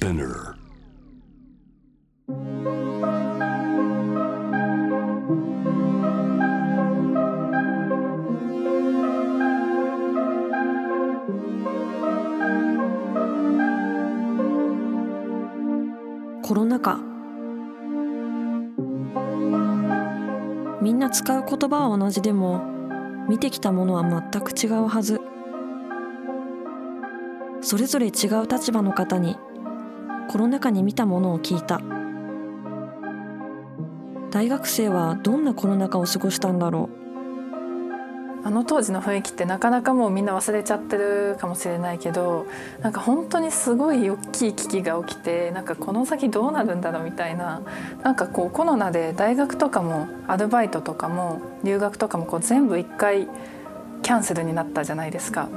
Spinner. コロナ禍みんな使う言葉は同じでも見てきたものは全く違うはず。それぞれ違う立場の方にコロナ禍に見たものを聞いた大学生はどんなコロナ禍を過ごしたんだろう？あの当時の雰囲気ってなかなかもうみんな忘れちゃってるかもしれないけどなんか本当にすごい大きい危機が起きてなんかこの先どうなるんだろうみたいななんかこうコロナで大学とかもアルバイトとかも留学とかもこう全部一回キャンセルになったじゃないですか。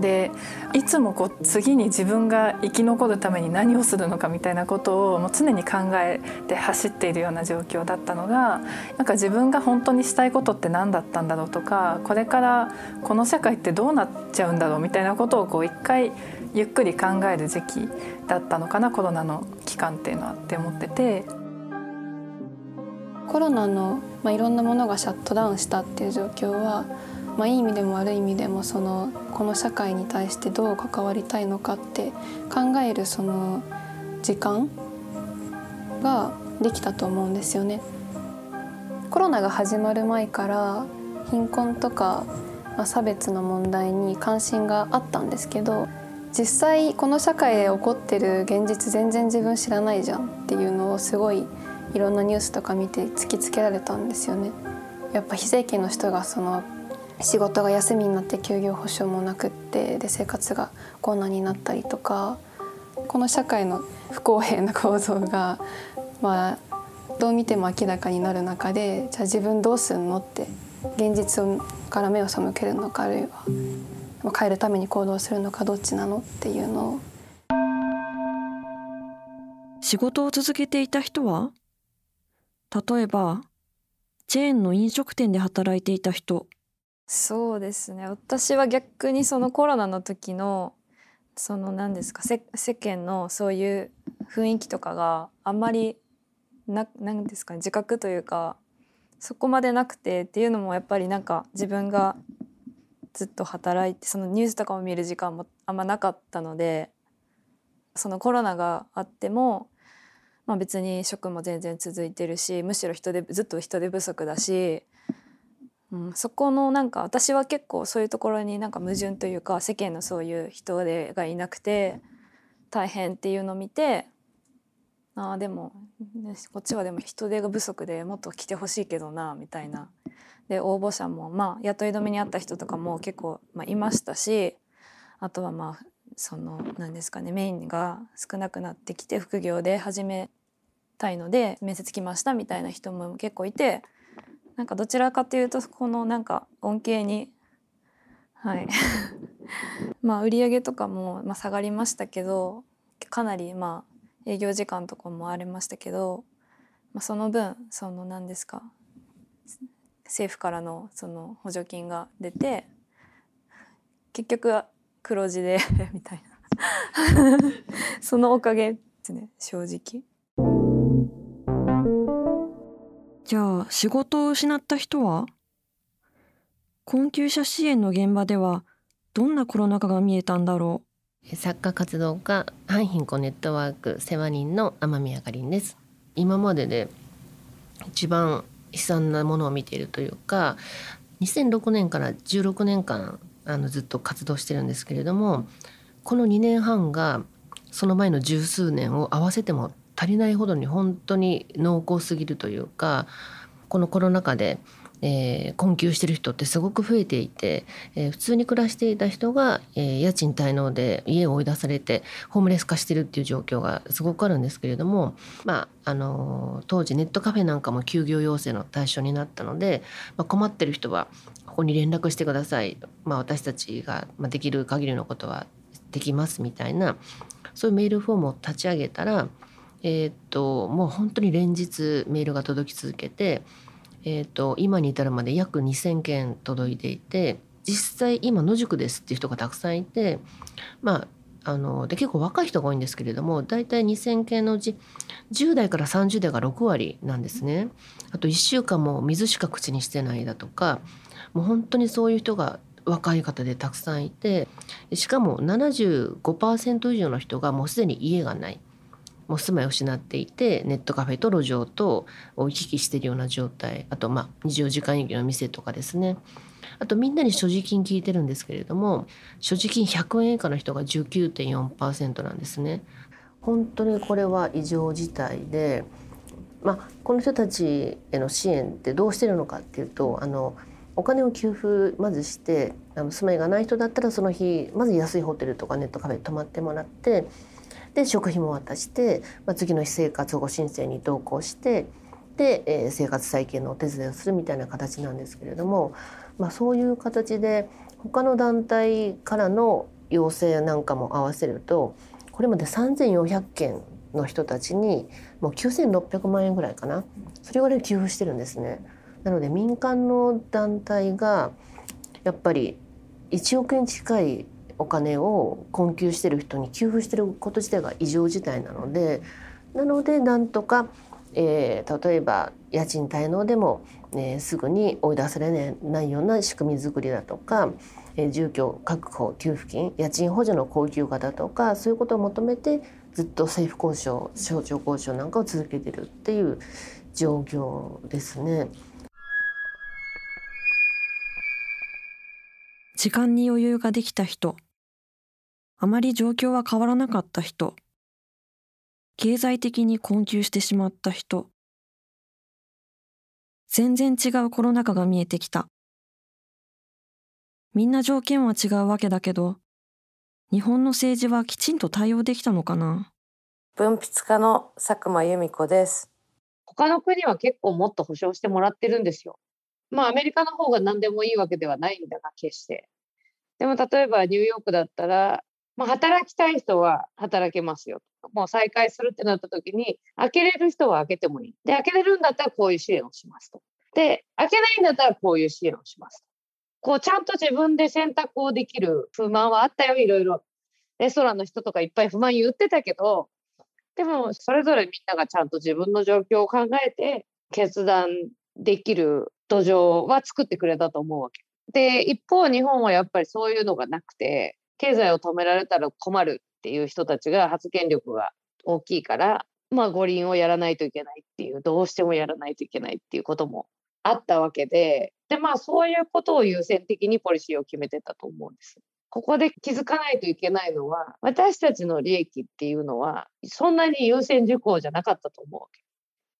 でいつもこう次に自分が生き残るために何をするのかみたいなことをもう常に考えて走っているような状況だったのがなんか自分が本当にしたいことって何だったんだろうとかこれからこの社会ってどうなっちゃうんだろうみたいなことをこう一回ゆっくり考える時期だったのかなコロナの期間っていうのはって思ってて。コロナの、まあ、いろんなものがシャットダウンしたっていう状況はまあ、いい意味でも悪い意味でもそのこの社会に対してどう関わりたいのかって考えるその時間ができたと思うんですよね。コロナが始まる前から貧困とか、まあ、差別の問題に関心があったんですけど実際この社会で起こってる現実全然自分知らないじゃんっていうのをすごいいろんなニュースとか見て突きつけられたんですよね。やっぱ非正規の人がその仕事が休みになって休業保障もなくってで生活が困難になったりとかこの社会の不公平な構造がまあどう見ても明らかになる中でじゃあ自分どうすんのって現実から目を背けるのかあるいは変えるために行動するのかどっちなのっていうのを。仕事を続けていた人は例えばチェーンの飲食店で働いていた人そうですね。私は逆にそのコロナの時のその何ですか世間のそういう雰囲気とかがあんまりな何ですか、ね、自覚というかそこまでなくてっていうのもやっぱりなんか自分がずっと働いてそのニュースとかも見る時間もあんまなかったのでそのコロナがあっても、まあ、別に職も全然続いてるしむしろ人手ずっと人手不足だしうん、そこのなんか私は結構そういうところになんか矛盾というか世間のそういう人手がいなくて大変っていうのを見てああでも、ね、こっちはでも人手が不足でもっと来てほしいけどなみたいな。で応募者もまあ雇い止めにあった人とかも結構、まあ、いましたしあとはまあその何ですかねメインが少なくなってきて副業で始めたいので面接来ましたみたいな人も結構いてなんかどちらかというとこのなんか恩恵にはい まあ売り上げとかもまあ下がりましたけどかなりまあ営業時間とかもありましたけど、まあ、その分その何ですか政府からのその補助金が出て結局黒字で みたいな そのおかげですね正直。じゃあ仕事を失った人は？困窮者支援の現場ではどんなコロナ禍が見えたんだろう？作家活動家反貧困ネットワーク世話人の天宮かりです。今までで一番悲惨なものを見ているというか2006年から16年間あのずっと活動してるんですけれどもこの2年半がその前の十数年を合わせても足りないほどに本当に濃厚すぎるというかこのコロナ禍で、えー、困窮してる人ってすごく増えていて、えー、普通に暮らしていた人が、えー、家賃滞納で家を追い出されてホームレス化してるっていう状況がすごくあるんですけれども、まあ、あの当時ネットカフェなんかも休業要請の対象になったので、まあ、困ってる人はここに連絡してください、まあ、私たちができる限りのことはできますみたいなそういうメールフォームを立ち上げたらえー、ともう本当に連日メールが届き続けて、えー、と今に至るまで約2,000件届いていて実際今野宿ですっていう人がたくさんいてまああので結構若い人が多いんですけれども大体2,000件のうち10代から30代が6割なんですね。あと1週間も水しか口にしてないだとかもう本当にそういう人が若い方でたくさんいてしかも75%以上の人がもうすでに家がないもう住まいを失っていてネットカフェと路上と行き来しているような状態あとまあ24時間営業の店とかですねあとみんなに所持金聞いてるんですけれども所持金100円以下の人が19.4%なんですね。本当にこれは異常事態で、まあ、この人たちへの支援ってどうしてるのかっていうとあのお金を給付まずしてあの住まいがない人だったらその日まず安いホテルとかネットカフェに泊まってもらってで食費も渡して、まあ、次の日生活保護申請に同行してで、えー、生活再建のお手伝いをするみたいな形なんですけれども、まあ、そういう形で他の団体からの要請なんかも合わせるとこれまで3,400件の人たちにもう9,600万円ぐらいかなそれぐらい給付してるんですね。なので民間の団体がやっぱり1億円近いお金を困窮してる人に給付してること自体が異常事態なのでなのでなんとか、えー、例えば家賃滞納でも、えー、すぐに追い出されないような仕組み作りだとか、えー、住居確保給付金家賃補助の高級化だとかそういうことを求めてずっと政府交渉省庁交渉なんかを続けてるっていう状況ですね。時間に余裕ができた人、あまり状況は変わらなかった人、経済的に困窮してしまった人、全然違うコロナ禍が見えてきた。みんな条件は違うわけだけど、日本の政治はきちんと対応できたのかな？文筆家の佐久間由美子です。他の国は結構もっと保証してもらってるんですよ。まあアメリカの方が何でもいいわけではないんだが、決して。でも例えばニューヨークだったら、まあ、働きたい人は働けますよ。もう再開するってなった時に、開けれる人は開けてもいい。で、開けれるんだったらこういう支援をしますと。で、開けないんだったらこういう支援をしますと。こう、ちゃんと自分で選択をできる不満はあったよ、いろいろ。レストランの人とかいっぱい不満言ってたけど、でも、それぞれみんながちゃんと自分の状況を考えて、決断できる土壌は作ってくれたと思うわけ。で、一方、日本はやっぱりそういうのがなくて、経済を止められたら困るっていう人たちが発言力が大きいから、まあ、五輪をやらないといけないっていう、どうしてもやらないといけないっていうこともあったわけで、で、まあ、そういうことを優先的にポリシーを決めてたと思うんです。ここで気づかないといけないのは、私たちの利益っていうのは、そんなに優先事項じゃなかったと思うわけ。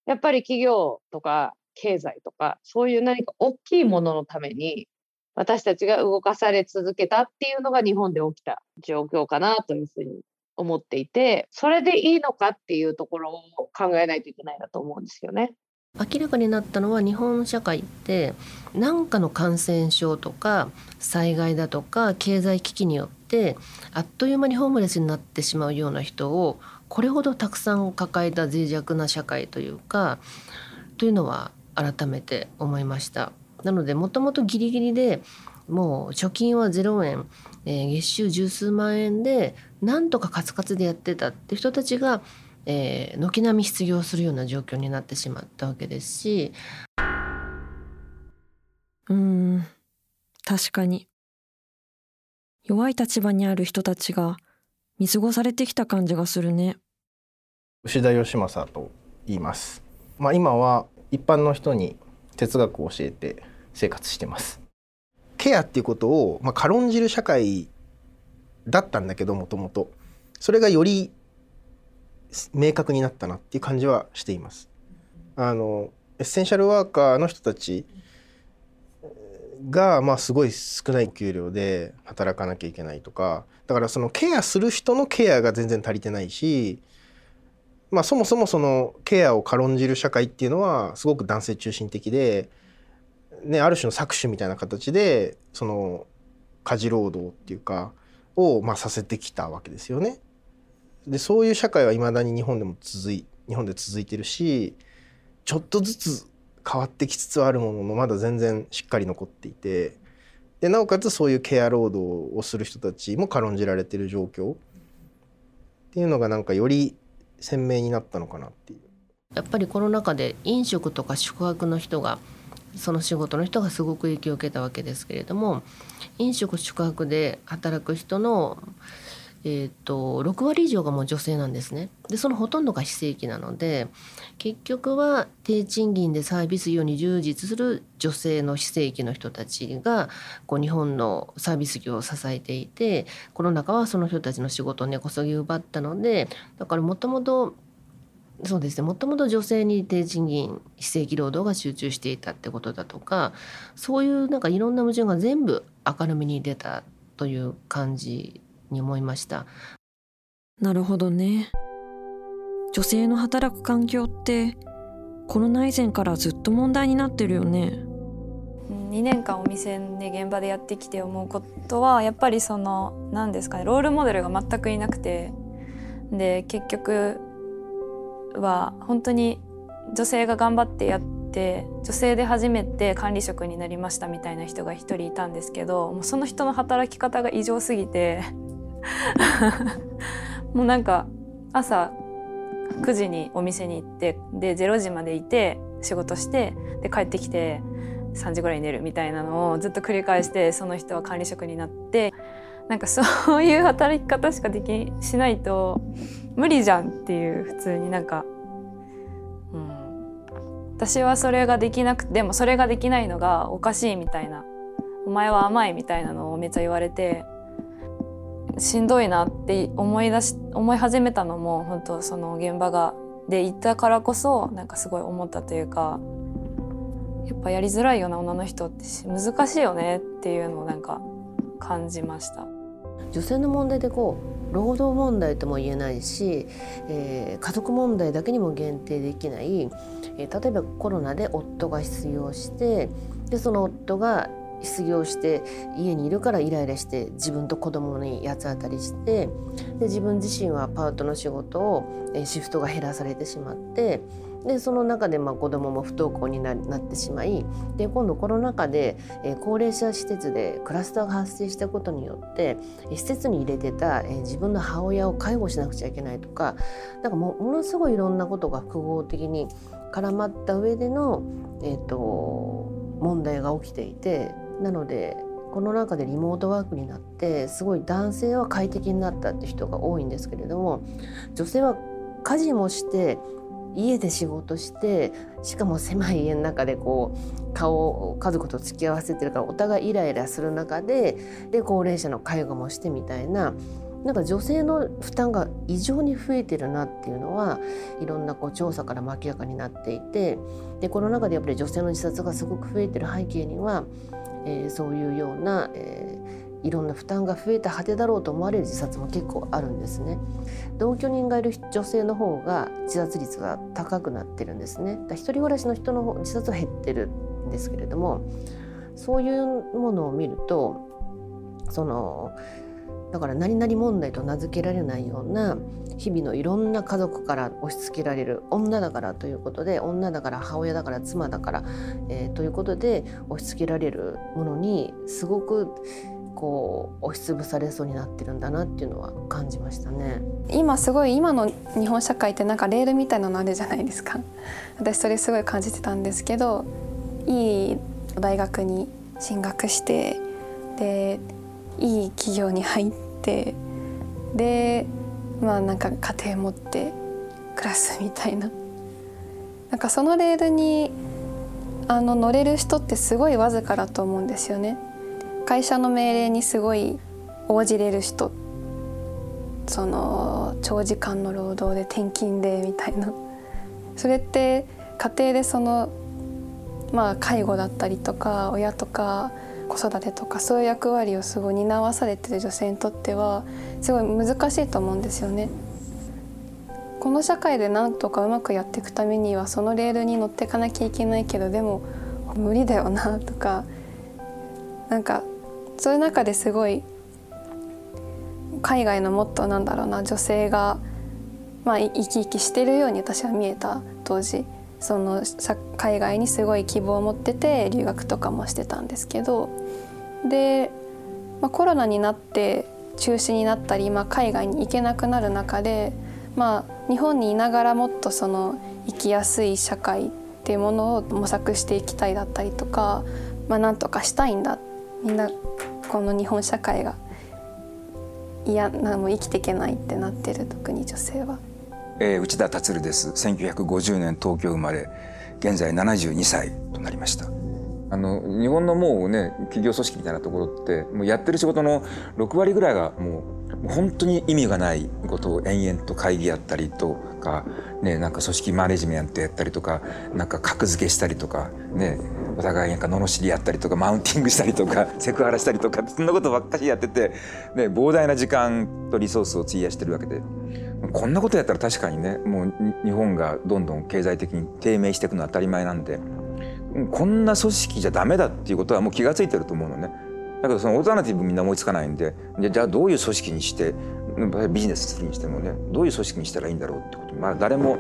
やっぱり企業とか経済とか、そういう何か大きいもののために私たちが動かされ続けたっていうのが日本で起きた状況かなというふうに思っていてそれでいいのかっていうところを考えないといけないなと思うんですよね。明らかになったのは日本社会って何かの感染症とか災害だとか経済危機によってあっという間にホームレスになってしまうような人をこれほどたくさん抱えた脆弱な社会というかというのは改めて思いました。なのでもともとギリギリでもう貯金は0円、えー、月収十数万円でなんとかカツカツでやってたって人たちが、えー、軒並み失業するような状況になってしまったわけですし。うん確かに。弱い立場にある人たちが見過ごされてきた感じがするね。牛田義正と言います、まあ、今は一般の人に哲学を教えて生活してます。ケアっていうことを、まあ、軽んじる社会だったんだけどもともとそれがより明確になったなっていう感じはしています。あのエッセンシャルワーカーの人たちがまあすごい少ない給料で働かなきゃいけないとかだからそのケアする人のケアが全然足りてないしまあそもそもそのケアを軽んじる社会っていうのはすごく男性中心的でね、ある種の搾取みたいな形でその家事労働っていうかを、まあ、させてきたわけですよね。でそういう社会はいまだに日本でも続い日本で続いてるしちょっとずつ変わってきつつあるもののまだ全然しっかり残っていてでなおかつそういうケア労働をする人たちも軽んじられてる状況っていうのがなんかより鮮明になったのかなっていう。やっぱりコロナ禍で飲食とか宿泊の人がその仕事の人がすごく影響を受けたわけですけれども飲食宿泊で働く人の、えーと、6割以上がもう女性なんですね。でそのほとんどが非正規なので結局は低賃金でサービス業に従事する女性の非正規の人たちがこう日本のサービス業を支えていてコロナ禍はその人たちの仕事を根こそぎ奪ったのでだからもともとそうですね。もともと女性に低賃金非正規労働が集中していたってことだとかそういうなんかいろんな矛盾が全部明るみに出たという感じに思いました。なるほどね。女性の働く環境ってコロナ以前からずっと問題になってるよね。2年間お店で現場でやってきて思うことはやっぱりその何ですかねロールモデルが全くいなくてで結局は本当に女性が頑張ってやって女性で初めて管理職になりましたみたいな人が一人いたんですけどもうその人の働き方が異常すぎて もうなんか朝9時にお店に行ってで0時までいて仕事してで帰ってきて3時ぐらいに寝るみたいなのをずっと繰り返してその人は管理職になってなんかそういう働き方しかできしないと無理じゃんっていう普通になんか、うん、私はそれができなくてでもそれができないのがおかしいみたいなお前は甘いみたいなのをめっちゃ言われてしんどいなって思い出し思い始めたのも本当その現場がで行ったからこそなんかすごい思ったというかやっぱやりづらいような女の人って難しいよねっていうのをなんか感じました。女性の問題でこう労働問題とも言えないし、えー、家族問題だけにも限定できない、えー、例えばコロナで夫が失業してでその夫が失業して家にいるからイライラして自分と子供に八つ当たりしてで自分自身はパートの仕事を、え、シフトが減らされてしまってでその中でまあ子どもも不登校になってしまいで今度コロナ禍で、えー、高齢者施設でクラスターが発生したことによって施設に入れてた、えー、自分の母親を介護しなくちゃいけないとかなんかもものすごいいろんなことが複合的に絡まった上での、えーと、問題が起きていてなのでこの中でリモートワークになってすごい男性は快適になったって人が多いんですけれども女性は家事もして家で仕事してしかも狭い家の中でこう顔を家族と付き合わせてるからお互いイライラする中でで高齢者の介護もしてみたいななんか女性の負担が異常に増えてるなっていうのはいろんなこう調査から明らかになっていてでこの中でやっぱり女性の自殺がすごく増えてる背景には、えー、そういうような、えーいろんな負担が増えた果てだろうと思われる自殺も結構あるんですね。同居人がいる女性の方が自殺率が高くなってるんですね。だ一人暮らしの人の自殺は減ってるんですけれどもそういうものを見るとそのだから何々問題と名付けられないような日々のいろんな家族から押し付けられる女だからということで女だから母親だから妻だから、えー、ということで押し付けられるものにすごくこう押しつぶされそうになってるんだなっていうのは感じましたね。今すごい今の日本社会ってなんかレールみたいなのあるじゃないですか。私それすごい感じてたんですけどいい大学に進学してでいい企業に入ってでまあなんか家庭持って暮らすみたいな。なんかそのレールにあの乗れる人ってすごいわずかだと思うんですよね。会社の命令にすごい応じれる人その長時間の労働で転勤でみたいな それって家庭でそのまあ介護だったりとか親とか子育てとかそういう役割をすごい担わされてる女性にとってはすごい難しいと思うんですよね。この社会でなんとかうまくやっていくためにはそのレールに乗っていかなきゃいけないけどでも無理だよなとかなんかそういう中ですごい海外のもっとなんだろうな女性が、まあ、生き生きしてるように私は見えた当時その海外にすごい希望を持ってて留学とかもしてたんですけどで、まあ、コロナになって中止になったり、まあ、海外に行けなくなる中で、まあ、日本にいながらもっとその生きやすい社会っていうものを模索していきたいだったりとか、まあ、なんとかしたいんだみんなこの日本社会がいやなもう生きていけないってなってる特に女性は。えー、内田達です。1950年東京生まれ。現在72歳となりました。あの日本のもうね企業組織みたいなところってもうやってる仕事の6割ぐらいがもう本当に意味がないことを延々と会議やったりとか、ね、なんか組織マネジメントやったりとかなんか格付けしたりとかねお互いなんか罵りやったりとかマウンティングしたりとかセクハラしたりとかそんなことばっかりやってて、ね、膨大な時間とリソースを費やしてるわけでこんなことやったら確かにねもう日本がどんどん経済的に低迷していくのは当たり前なんでこんな組織じゃダメだっていうことはもう気が付いてると思うのね。だけどそのオルタナティブみんな思いつかないんでじゃあどういう組織にしてビジネスするにしてもねどういう組織にしたらいいんだろうってことまあ誰も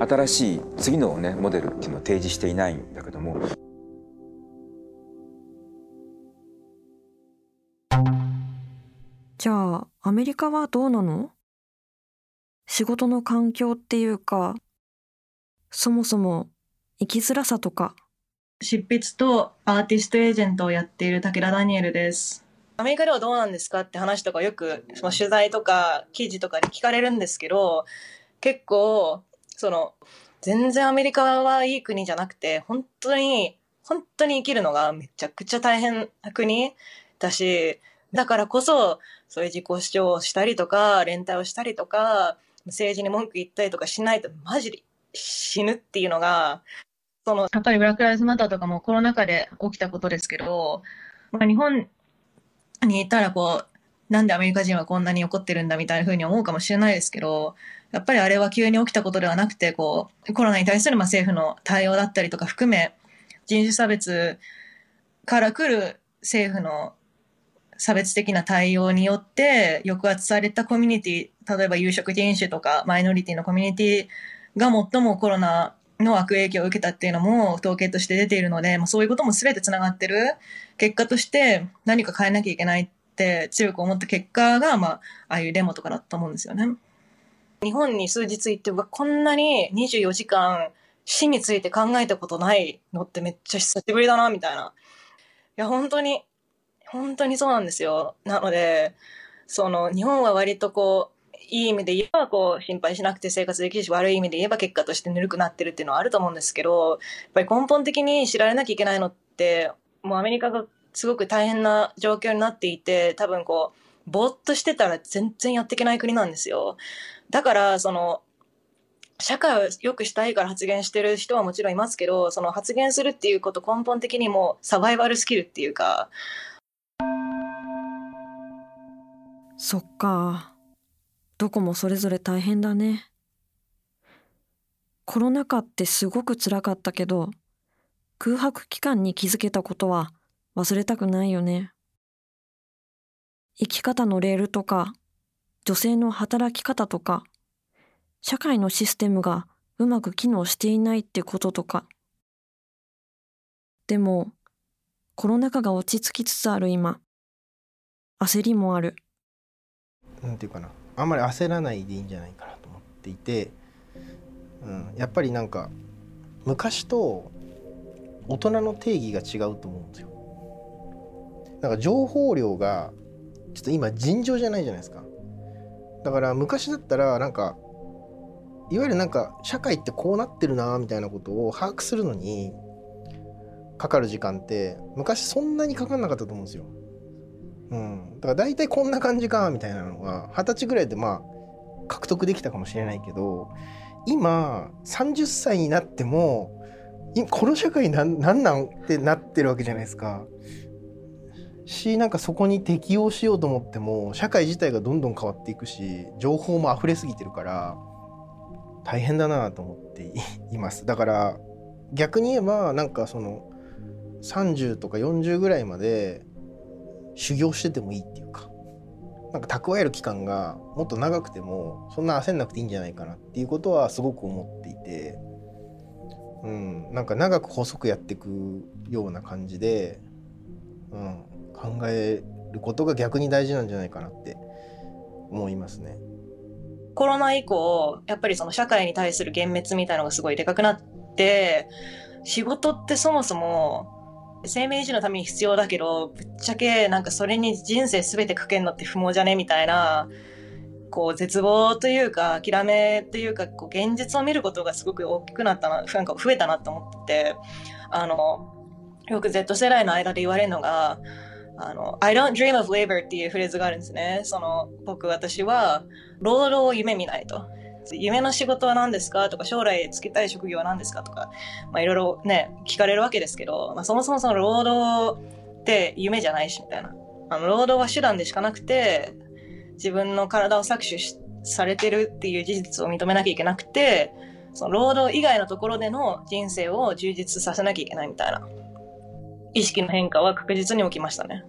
新しい次のねモデルっていうのを提示していないんだけども。じゃあアメリカはどうなの？仕事の環境っていうかそもそも生きづらさとか。執筆とアーティストエージェントをやっている武田ダニエルです。アメリカではどうなんですかって話とかよくその取材とか記事とかで聞かれるんですけど結構その全然アメリカはいい国じゃなくて本当に本当に生きるのがめちゃくちゃ大変な国だしだからこそそういう自己主張をしたりとか連帯をしたりとか政治に文句言ったりとかしないとマジで死ぬっていうのがそのやっぱりブラック・ライズ・マターとかもコロナ禍で起きたことですけど、まあ、日本にいたらこうなんでアメリカ人はこんなに怒ってるんだみたいな風に思うかもしれないですけどやっぱりあれは急に起きたことではなくてこうコロナに対するまあ政府の対応だったりとか含め人種差別から来る政府の差別的な対応によって抑圧されたコミュニティ例えば有色人種とかマイノリティのコミュニティが最もコロナの悪影響を受けたっていうのも統計として出ているので、まあ、そういうことも全てつながってる結果として何か変えなきゃいけないって強く思った結果が、まあ、ああいうデモとかだと思うんですよね。日本に数日行ってこんなに24時間死について考えたことないのってめっちゃ久しぶりだなみたいな。いや本当に本当にそうなんですよ。なのでその日本は割とこういい意味で言えばこう心配しなくて生活できるし悪い意味で言えば結果としてぬるくなってるっていうのはあると思うんですけどやっぱり根本的に知られなきゃいけないのってもうアメリカがすごく大変な状況になっていて多分こうぼーっとしてたら全然やっていけない国なんですよ。だからその社会を良くしたいから発言してる人はもちろんいますけどその発言するっていうこと根本的にもサバイバルスキルっていうかそっか。どこもそれぞれ大変だね。コロナ禍ってすごく辛かったけど空白期間に気づけたことは忘れたくないよね。生き方のレールとか女性の働き方とか社会のシステムがうまく機能していないってこととか。でもコロナ禍が落ち着きつつある今焦りもある。なんていうかなあんまり焦らないでいいんじゃないかなと思っていて、うん、やっぱりなんか昔と大人の定義が違うと思うんですよ。なんか情報量がちょっと今尋常じゃないじゃないですか。だから昔だったらなんかいわゆるなんか社会ってこうなってるなみたいなことを把握するのにかかる時間って昔そんなにかかんなかったと思うんですよ。うん、だから大体こんな感じかみたいなのが二十歳ぐらいでまあ獲得できたかもしれないけど今30歳になってもこの社会なんなんなんってなってるわけじゃないですか。しなんかそこに適応しようと思っても社会自体がどんどん変わっていくし情報も溢れすぎてるから大変だなと思ってい ますだから逆に言えばなんかその30とか40ぐらいまで修行しててもいいっていうか。なんか蓄える期間がもっと長くてもそんな焦んなくていいんじゃないかなっていうことはすごく思っていて、うん、なんか長く細くやっていくような感じで、うん、考えることが逆に大事なんじゃないかなって思いますね。コロナ以降、やっぱりその社会に対する幻滅みたいのがすごいでかくなって、仕事ってそもそも生命維持のために必要だけど、ぶっちゃけなんかそれに人生全てかけんのって不毛じゃね？みたいな、こう絶望というか諦めというかこう現実を見ることがすごく大きくなったな、なんか増えたなと思ってて、あの、よく Z 世代の間で言われるのが、あの、I don't dream of labor っていうフレーズがあるんですね。その、僕、私は、労働を夢見ないと。夢の仕事は何ですか？とか、将来つけたい職業は何ですか？とか、まあいろいろね、聞かれるわけですけど、まあそもそもその労働って夢じゃないし、みたいな。あの、労働は手段でしかなくて、自分の体を搾取されてるっていう事実を認めなきゃいけなくて、その労働以外のところでの人生を充実させなきゃいけないみたいな意識の変化は確実に起きましたね。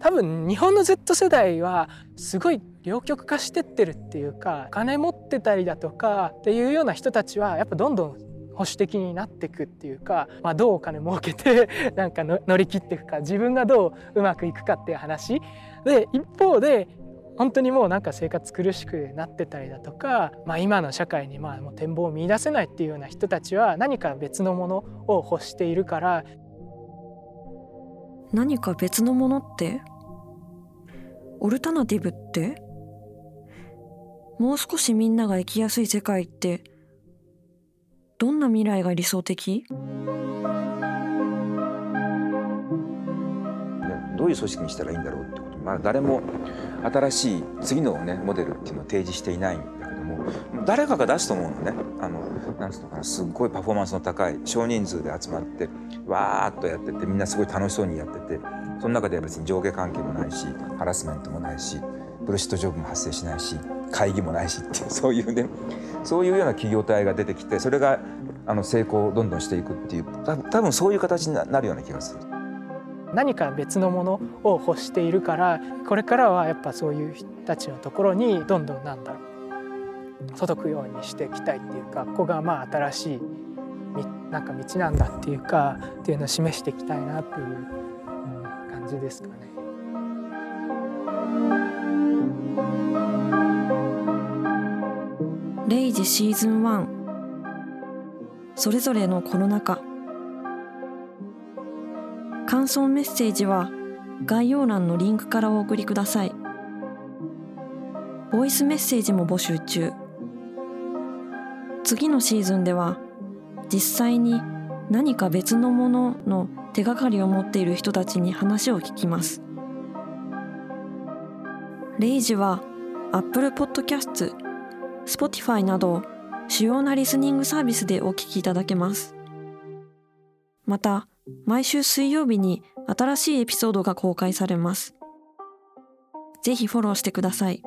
多分日本の Z 世代はすごい両極化してってるっていうか金持ってたりだとかっていうような人たちはやっぱどんどん保守的になっていくっていうか、まあ、どうお金儲けて なんか乗り切っていくか自分がどううまくいくかっていう話。で一方で本当にもうなんか生活苦しくなってたりだとか、まあ、今の社会にまあもう展望を見出せないっていうような人たちは何か別のものを欲しているから。何か別のものって？オルタナティブって？もう少しみんなが生きやすい世界ってどんな未来が理想的？どういう組織にしたらいいんだろうってこと、まあ、誰も新しい次の、ね、モデルっていうのを提示していないんだけども誰かが出すと思うのね。あのなんつうのかなすっごいパフォーマンスの高い少人数で集まってわーっとやっててみんなすごい楽しそうにやっててその中では別に上下関係もないしハラスメントもないしブルシットジョブも発生しないし会議もないしっていう そういうねそういうような企業体が出てきてそれがあの成功をどんどんしていくっていう多分そういう形になるような気がする。何か別のものを欲しているからこれからはやっぱそういう人たちのところにどんどんなんだろう届くようにしていきたいっていうかここがまあ新しいなんか道なんだっていうかっていうのを示していきたいなっていう、感じですかね。レイジシーズン1それぞれのコロナ禍感想メッセージは概要欄のリンクからお送りください。ボイスメッセージも募集中。次のシーズンでは実際に何か別のものの手がかりを持っている人たちに話を聞きます。レイジは Apple Podcast、Spotify など主要なリスニングサービスでお聴きいただけますまた毎週水曜日に新しいエピソードが公開されます。ぜひフォローしてください。